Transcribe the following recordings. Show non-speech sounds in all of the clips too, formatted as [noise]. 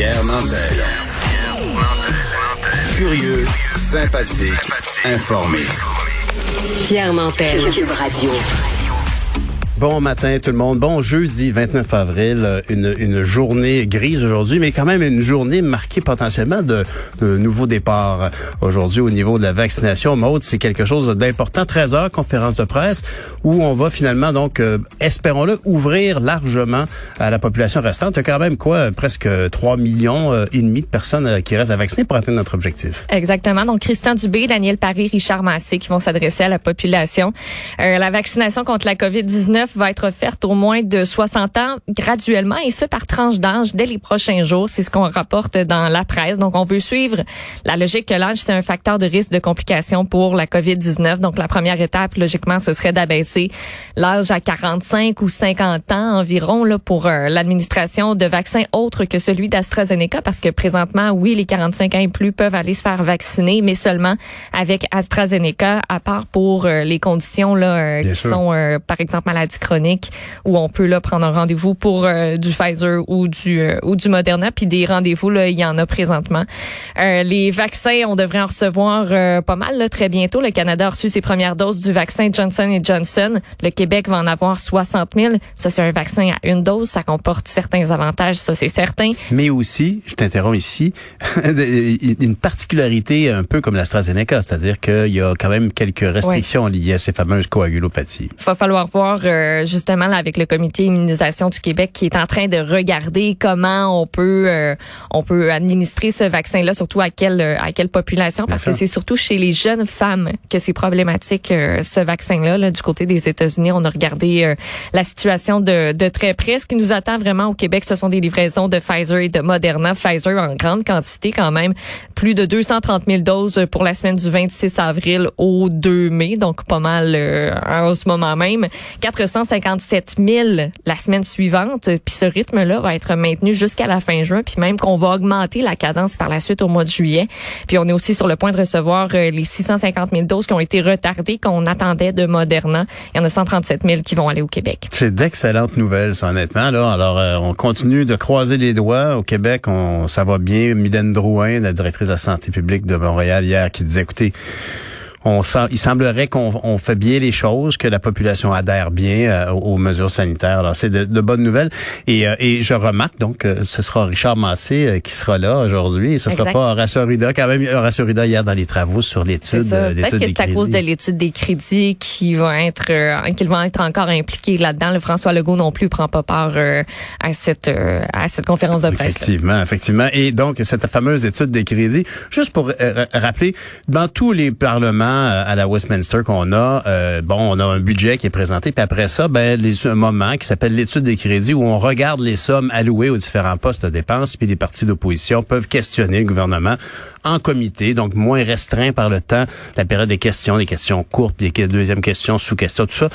Pierre Nantel. Curieux, sympathique, informé. Pierre Nantel. Cube Radio. Bon matin tout le monde. Bon jeudi 29 avril, euh, une, une journée grise aujourd'hui, mais quand même une journée marquée potentiellement de, de nouveaux départs. Aujourd'hui au niveau de la vaccination, Maude, c'est quelque chose d'important. 13 heures, conférence de presse, où on va finalement donc, euh, espérons-le, ouvrir largement à la population restante. Il y a quand même quoi, presque 3 millions euh, et demi de personnes qui restent à vacciner pour atteindre notre objectif. Exactement. Donc Christian Dubé, Daniel Paris, Richard Massé qui vont s'adresser à la population. la vaccination contre la COVID-19 va être offerte aux moins de 60 ans graduellement et ce par tranche d'âge dès les prochains jours. C'est ce qu'on rapporte dans la presse. Donc, on veut suivre la logique que l'âge, c'est un facteur de risque de complications pour la COVID-19. Donc, la première étape, logiquement, ce serait d'abaisser l'âge à 45 ou 50 ans environ là, pour euh, l'administration de vaccins autres que celui d'AstraZeneca parce que présentement, oui, les 45 ans et plus peuvent aller se faire vacciner, mais seulement avec AstraZeneca, à part pour euh, les conditions là, euh, qui sont, par exemple, maladie chronique où on peut là prendre un rendez-vous pour euh, du Pfizer ou du euh, ou du Moderna puis des rendez-vous là il y en a présentement. Euh, les vaccins on devrait en recevoir pas mal là, très bientôt. Le Canada a reçu ses premières doses du vaccin Johnson Johnson. Le Québec va en avoir 60 000. Ça c'est un vaccin à une dose, ça comporte certains avantages, ça c'est certain. Mais aussi, je t'interromps ici, [laughs] une particularité un peu comme l'AstraZeneca, c'est-à-dire qu'il y a quand même quelques restrictions liées à ces fameuses coagulopathies. Il va falloir voir justement là, avec le comité immunisation du Québec qui est en train de regarder comment on peut euh, on peut administrer ce vaccin là surtout à quelle à quelle population parce que c'est surtout chez les jeunes femmes que c'est problématique euh, ce vaccin là, là, du côté des États-Unis. On a regardé euh, la situation de, de très près. Ce qui nous attend vraiment au Québec ce sont des livraisons de Pfizer et de Moderna. Pfizer en grande quantité quand même. Plus de 230 000 doses pour la semaine du 26 avril au 2 mai donc pas mal en ce moment même. 400 57 000 la semaine suivante. Puis ce rythme-là va être maintenu jusqu'à la fin juin, puis même qu'on va augmenter la cadence par la suite au mois de juillet. Puis on est aussi sur le point de recevoir euh, les 650 000 doses qui ont été retardées, qu'on attendait de Moderna. Il y en a 137 000 qui vont aller au Québec. C'est d'excellentes nouvelles, honnêtement. Là. Alors, euh, on continue de croiser les doigts. Au Québec, on, ça va bien. Mylène Drouin, la directrice de la santé publique de Montréal, hier, qui disait, écoutez, on sent, il semblerait qu'on fait bien les choses, que la population adhère bien euh, aux mesures sanitaires. Alors, c'est de, bonnes nouvelles. Et, euh, et je remarque donc que ce sera Richard Massé euh, qui sera là aujourd'hui. Et ce sera pas Horacio Arruda. Quand même, Horacio Arruda hier dans les travaux sur l'étude des crédits. que c'est à cause de l'étude des crédits qui vont être qu'ils vont être encore impliqués là-dedans. Le François Legault non plus prend pas part à cette à cette conférence de presse. Effectivement, effectivement. Et donc cette fameuse étude des crédits, juste pour rappeler, dans tous les parlements euh, à la Westminster qu'on a, euh, bon, on a un budget qui est présenté, puis après ça, ben, les, un moment qui s'appelle l'étude des crédits où on regarde les sommes allouées aux différents postes de dépenses, puis les partis d'opposition peuvent questionner le gouvernement en comité, donc moins restreint par le temps, la période des questions, des questions courtes, les deuxièmes questions, sous-questions, tout ça.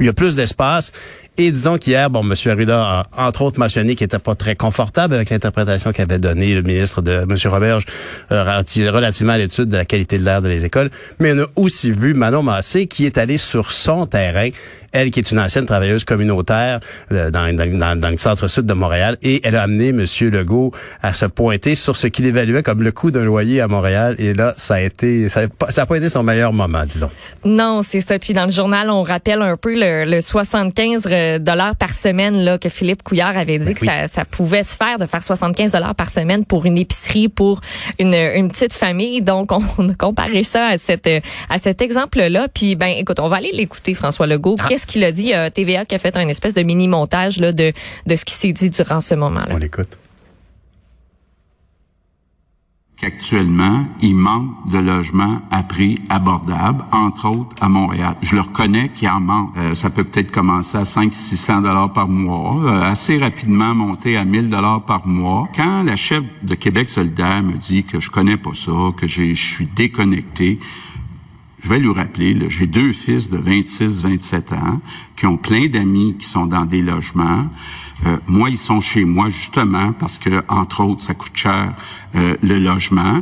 Il y a plus d'espace. Et disons qu'hier, bon, M. Arruda a entre autres mentionné qu'il n'était pas très confortable avec l'interprétation qu'avait donnée le ministre de M. Roberge euh, relativement à l'étude de la qualité de l'air dans les écoles. Mais on a aussi vu Manon Massé qui est allé sur son terrain elle qui est une ancienne travailleuse communautaire euh, dans, dans, dans, le centre-sud de Montréal, et elle a amené M. Legault à se pointer sur ce qu'il évaluait comme le coût d'un loyer à Montréal. Et là, ça a été, ça n'a pas été son meilleur moment, disons. Non, c'est ça. Puis dans le journal, on rappelle un peu le, 75 euh, dollars par semaine là que Philippe Couillard avait dit ben que ça, ça, pouvait se faire de faire 75 dollars par semaine pour une épicerie pour une, une petite famille. Donc on, a comparé ça à cette à cet exemple-là. Puis ben écoute, on va aller l'écouter François Legault. Ah ce qu'il a dit. Euh, TVA qui a fait un espèce de mini-montage là, de, de ce qui s'est dit durant ce moment-là. On l'écoute. qu'actuellement, il manque de logements à prix abordable, entre autres à Montréal. Je le reconnais qu'il en manque. Euh, ça peut peut-être commencer à 500-600 dollars par mois, euh, assez rapidement monter à 1000 dollars par mois. Quand la chef de Québec solidaire me dit que je connais pas ça, que je suis déconnecté, je vais lui rappeler, j'ai deux fils de 26-27 ans qui ont plein d'amis qui sont dans des logements. Euh, moi, ils sont chez moi justement parce que, entre autres, ça coûte cher euh, le logement.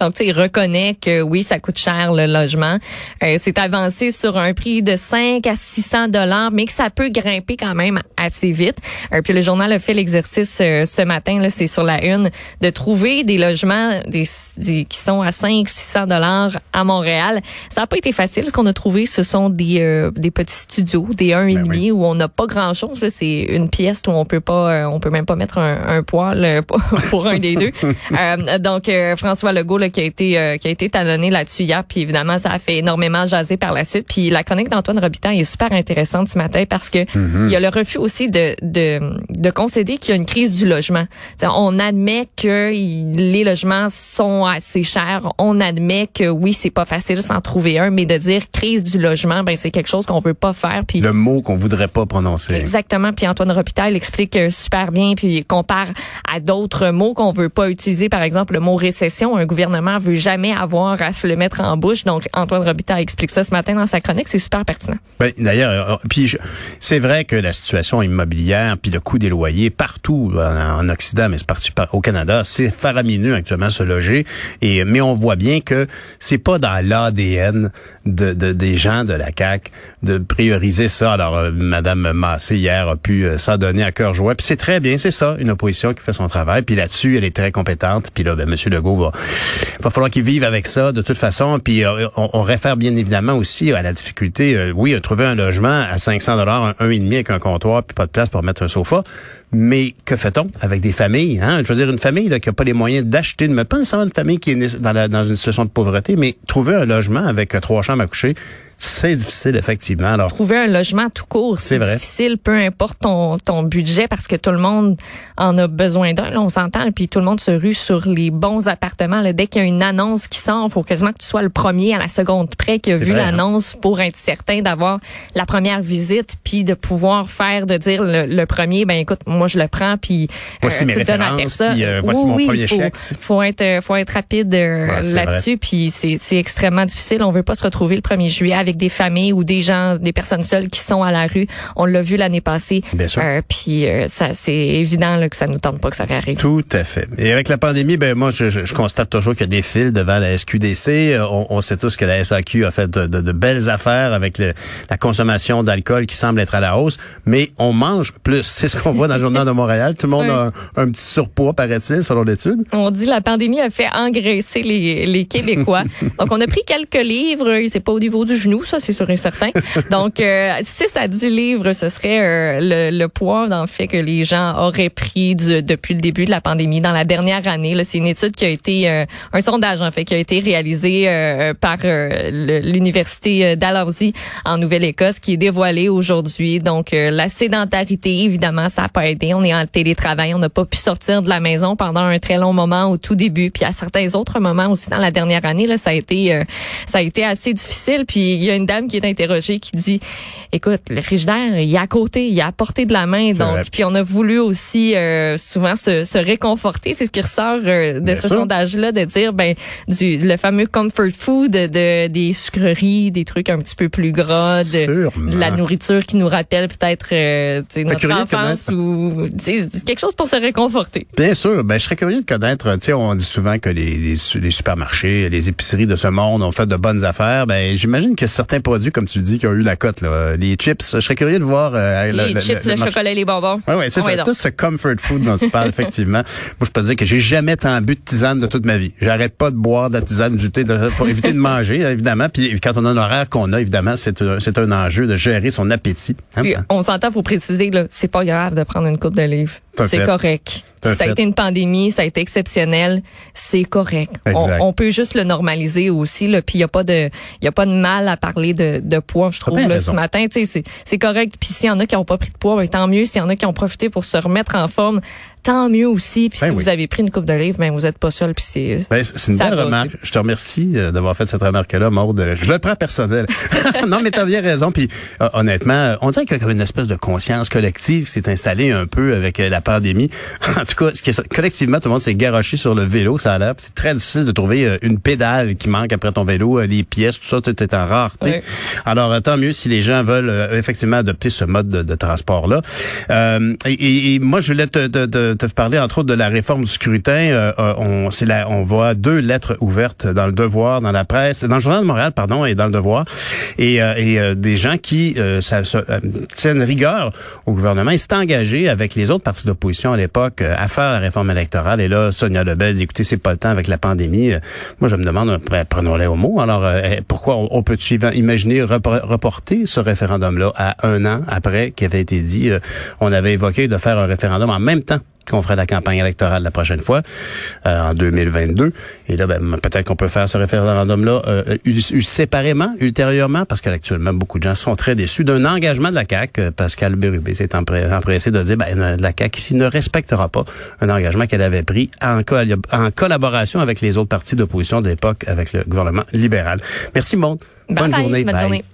Donc, tu sais, il reconnaît que oui, ça coûte cher le logement. Euh, c'est avancé sur un prix de 5 à 600 dollars, mais que ça peut grimper quand même assez vite. Euh, puis le journal a fait l'exercice euh, ce matin, là, c'est sur la une, de trouver des logements des, qui sont à 5 600 dollars à Montréal. Ça n'a pas été facile. Ce qu'on a trouvé, ce sont des, euh, des petits studios, des 1,5 Ben oui. où on n'a pas grand-chose. là. C'est une pièce où on peut pas, on peut même pas mettre un, un poêle euh, [laughs] pour un des deux. [laughs] Euh, donc, euh, François Legault, là, qui a été euh, qui a été talonné là-dessus hier, puis évidemment, ça a fait énormément jaser par la suite. Puis la chronique d'Antoine Robitaille est super intéressante ce matin parce que il y a le refus aussi de de, de concéder qu'il y a une crise du logement. On admet que les logements sont assez chers. On admet que oui, c'est pas facile s'en trouver un, mais de dire crise du logement, ben c'est quelque chose qu'on veut pas faire. Puis Le mot qu'on voudrait pas prononcer. Exactement. Puis Antoine Robitaille l'explique euh, super bien, puis il compare à d'autres mots qu'on veut pas utiliser. Par exemple, le mot récession. Un gouvernement veut jamais avoir à se le mettre en bouche. Donc, Antoine Robitaille explique ça ce matin dans sa chronique. C'est super pertinent. Ben, D'ailleurs, euh, puis je- c'est vrai que la situation immobilière, puis le coût des loyers partout en, en Occident, mais c'est parti par- au Canada, c'est faramineux actuellement se loger. Et mais on voit bien que c'est pas dans l'ADN de, de- des gens de la CAC de prioriser ça. Alors, euh, Madame Massé hier a pu euh, s'en donner à cœur joie. Puis c'est très bien, c'est ça, une opposition qui fait son travail. Puis là-dessus, elle est très compétente. Puis là, ben, Monsieur Legault va, va falloir qu'il vive avec ça de toute façon. Puis euh, on, réfère bien évidemment aussi à la difficulté. euh, oui, trouver un logement à 500 dollars, un, un et demi avec un comptoir, puis pas de place pour mettre un sofa. Mais que fait-on avec des familles hein? Je veux dire, une famille qui a pas les moyens d'acheter, mais pas nécessairement une famille qui est dans, dans une situation de pauvreté, mais trouver un logement avec euh, trois chambres à coucher, c'est difficile effectivement. Alors, Trouver un logement tout court, C'est difficile, peu importe ton, ton budget, parce que tout le monde en a besoin d'un. On s'entend, puis tout le monde se rue sur les bons appartements. Là, dès qu'il y a une annonce qui sort, il faut quasiment que tu sois le premier à la seconde près qui a vu hein? l'annonce pour être certain d'avoir la première visite, puis de pouvoir faire, de dire le, le premier, ben écoute, moi je le prends, puis Voici mes tu le donnes à personne. puis, euh, voici Oui, mon oui, premier faut, chèque, faut être, euh, faut être rapide euh, Ouais, là-dessus, puis c'est c'est extrêmement difficile. On veut pas se retrouver le 1er juillet avec des familles ou des gens, des personnes seules qui sont à la rue. On l'a vu l'année passée. Bien sûr. Euh, puis euh, ça, c'est évident là, que ça nous tente pas que ça réarrive. Tout à fait. Et avec la pandémie, ben moi, je, je- je constate toujours qu'il y a des fils devant la SQDC. Euh, On, on sait tous que la SAQ a fait de, de- de belles affaires avec le- la consommation d'alcool qui semble être à la hausse, mais on mange plus. C'est ce qu'on voit dans le journal de Montréal. Tout le monde a un, un petit surpoids, paraît-il, selon l'étude. On dit la pandémie a fait engraisser les, les Québécois. [laughs] Donc, on a pris quelques livres. C'est pas au niveau du genou, ça, c'est sûr et certain. [laughs] Donc, euh, 6 à 10 livres, ce serait euh, le, le poids, en fait, que les gens auraient pris du- depuis le début de la pandémie dans la dernière année. Là, C'est une étude qui a été, euh, un sondage, en fait, qui a été réalisé euh, par euh, le- l'Université euh, Dalhousie en Nouvelle-Écosse, qui est dévoilé aujourd'hui. Donc, euh, la sédentarité, évidemment, ça n'a pas aidé. On est en télétravail. On n'a pas pu sortir de la maison pendant un très long moment au tout début. Puis à certains autres moments aussi dans la dernière année, là, ça a été, euh, ça a été assez difficile. Puis y a une dame qui est interrogée qui dit, écoute, le frigidaire, il est à côté, il est à portée de la main. Donc, puis on a voulu aussi euh, souvent se, se réconforter. C'est ce qui ressort euh, de Bien ce sondage-là, de dire, ben, du le fameux comfort food, de, des sucreries, des trucs un petit peu plus gras, de, de la nourriture qui nous rappelle peut-être euh, notre enfance ou quelque chose pour se réconforter. Bien sûr. Ben, je serais curieux de connaître. Tu sais, on dit souvent que les, les, les supermarchés, les épiceries de ce monde ont fait de bonnes affaires. Ben, j'imagine que certains produits, comme tu le dis, qui ont eu la cote, là, les chips. Je serais curieux de voir euh, les chips, le, chocolat et les bonbons. Oui, ouais, c'est ça. Tout ce comfort food dont tu parles, [laughs] effectivement. Moi, je peux te dire que j'ai jamais tant bu de tisane de toute ma vie. J'arrête pas de boire de la tisane du thé de- pour éviter de manger, [laughs] évidemment. Puis quand on a l'horaire qu'on a, évidemment, c'est un, c'est un enjeu de gérer son appétit. Hein? Puis, on s'entend, faut préciser là, c'est pas grave de prendre une coupe de livres. C'est correct. Ça a fait. été une pandémie, ça a été exceptionnel, c'est correct. On, peut juste le normaliser aussi là, puis il y a pas de y a pas de mal à parler de, de poids, je trouve là, raison. ce matin, tu sais c'est correct. Puis s'il y en a qui ont pas pris de poids, ben, tant mieux, s'il y en a qui ont profité pour se remettre en forme, tant mieux aussi. Puis Ben si oui. vous avez pris une coupe de livres, ben vous êtes pas seul puis c'est Ben, c'est une belle va, remarque. Je te remercie euh, d'avoir fait cette remarque-là, Maude. Euh, Je le prends personnel. [laughs] non, mais tu as bien raison. Puis euh, honnêtement, on dirait qu'il y a comme une espèce de conscience collective qui s'est installée un peu avec euh, la pandémie. [laughs] en tout cas, ce qui est, collectivement, tout le monde s'est garoché sur le vélo, ça a l'air. C'est très difficile de trouver euh, une pédale qui manque après ton vélo, des pièces, tout ça, tout est en rareté. Alors, tant mieux si les gens veulent effectivement adopter ce mode de, de transport-là. Euh, et, et- et moi, je voulais te, te- te- te parler entre autres de la réforme du scrutin. Euh, euh, on, là, on voit deux lettres ouvertes dans le Devoir, dans la presse, dans le Journal de Montréal, pardon, et dans le Devoir, et, et des gens qui ça, ça, tiennent rigueur au gouvernement. Ils s'étaient engagés avec les autres partis d'opposition à l'époque à faire la réforme électorale. Et là, Sonia Lebel dit, écoutez, c'est pas le temps avec la pandémie. Moi, je me demande, prenons-les au mot. Alors, pourquoi on, peut-tu imaginer reporter ce référendum-là à un an après qu'il avait été dit, on avait évoqué de faire un référendum en même temps? Qu'on ferait la campagne électorale la prochaine fois, euh, en 2022. Et là, ben, peut-être qu'on peut faire ce référendum-là euh, séparément, ultérieurement, parce qu'actuellement, beaucoup de gens sont très déçus d'un engagement de la CAQ. Euh, Pascal Bérubé s'est empressé de dire, ben, la CAQ ici ne respectera pas un engagement qu'elle avait pris en, en collaboration avec les autres partis d'opposition de l'époque, avec le gouvernement libéral. Merci, Monde. Bonne, journée. Bonne journée.